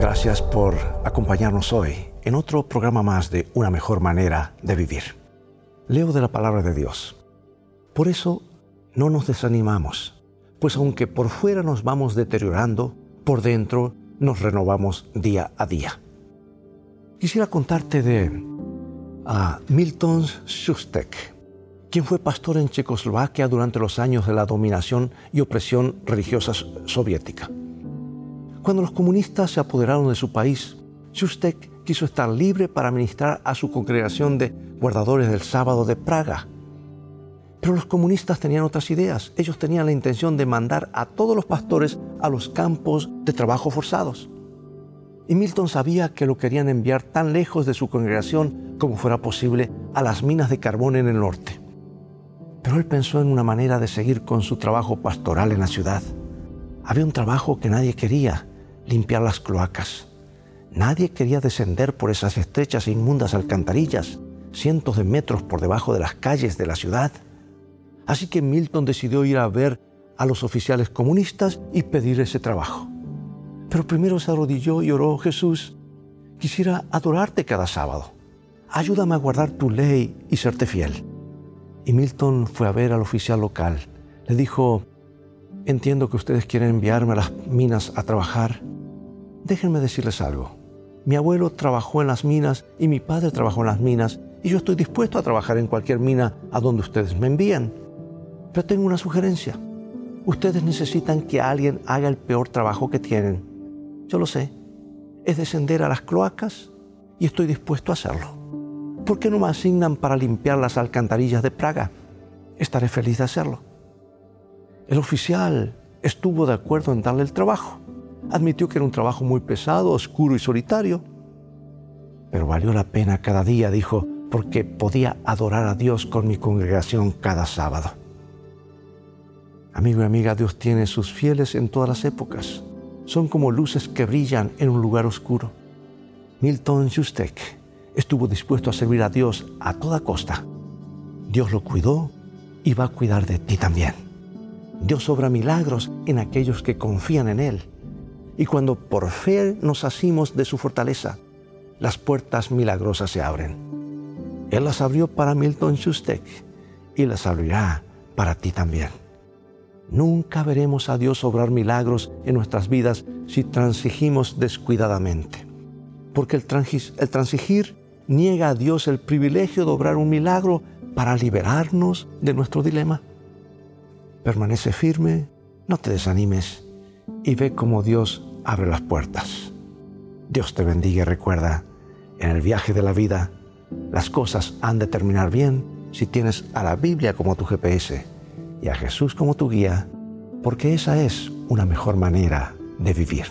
Gracias por acompañarnos hoy en otro programa más de Una mejor manera de vivir. Leo de la palabra de Dios. Por eso no nos desanimamos, pues aunque por fuera nos vamos deteriorando, por dentro nos renovamos día a día. Quisiera contarte de a Milton Schustek, quien fue pastor en Checoslovaquia durante los años de la dominación y opresión religiosa soviética. Cuando los comunistas se apoderaron de su país, Schustek quiso estar libre para ministrar a su congregación de guardadores del sábado de Praga. Pero los comunistas tenían otras ideas. Ellos tenían la intención de mandar a todos los pastores a los campos de trabajo forzados. Y Milton sabía que lo querían enviar tan lejos de su congregación como fuera posible a las minas de carbón en el norte. Pero él pensó en una manera de seguir con su trabajo pastoral en la ciudad. Había un trabajo que nadie quería, limpiar las cloacas. Nadie quería descender por esas estrechas e inmundas alcantarillas, cientos de metros por debajo de las calles de la ciudad. Así que Milton decidió ir a ver a los oficiales comunistas y pedir ese trabajo. Pero primero se arrodilló y oró, Jesús, quisiera adorarte cada sábado. Ayúdame a guardar tu ley y serte fiel. Y Milton fue a ver al oficial local. Le dijo, entiendo que ustedes quieren enviarme a las minas a trabajar. Déjenme decirles algo. Mi abuelo trabajó en las minas y mi padre trabajó en las minas y yo estoy dispuesto a trabajar en cualquier mina a donde ustedes me envíen. Pero tengo una sugerencia. Ustedes necesitan que alguien haga el peor trabajo que tienen. Yo lo sé. Es descender a las cloacas y estoy dispuesto a hacerlo. ¿por qué no me asignan para limpiar las alcantarillas de Praga? Estaré feliz de hacerlo. El oficial estuvo de acuerdo en darle el trabajo. Admitió que era un trabajo muy pesado, oscuro y solitario. Pero valió la pena cada día, dijo, porque podía adorar a Dios con mi congregación cada sábado. Amigo y amiga, Dios tiene sus fieles en todas las épocas. Son como luces que brillan en un lugar oscuro. Milton Justek estuvo dispuesto a servir a Dios a toda costa. Dios lo cuidó y va a cuidar de ti también. Dios obra milagros en aquellos que confían en Él. Y cuando por fe nos asimos de su fortaleza, las puertas milagrosas se abren. Él las abrió para Milton Schustek y las abrirá para ti también. Nunca veremos a Dios obrar milagros en nuestras vidas si transigimos descuidadamente. Porque el, transigir niega a Dios el privilegio de obrar un milagro para liberarnos de nuestro dilema. Permanece firme, no te desanimes y ve cómo Dios abre las puertas. Dios te bendiga y recuerda, en el viaje de la vida, las cosas han de terminar bien si tienes a la Biblia como tu GPS y a Jesús como tu guía, porque esa es una mejor manera de vivir.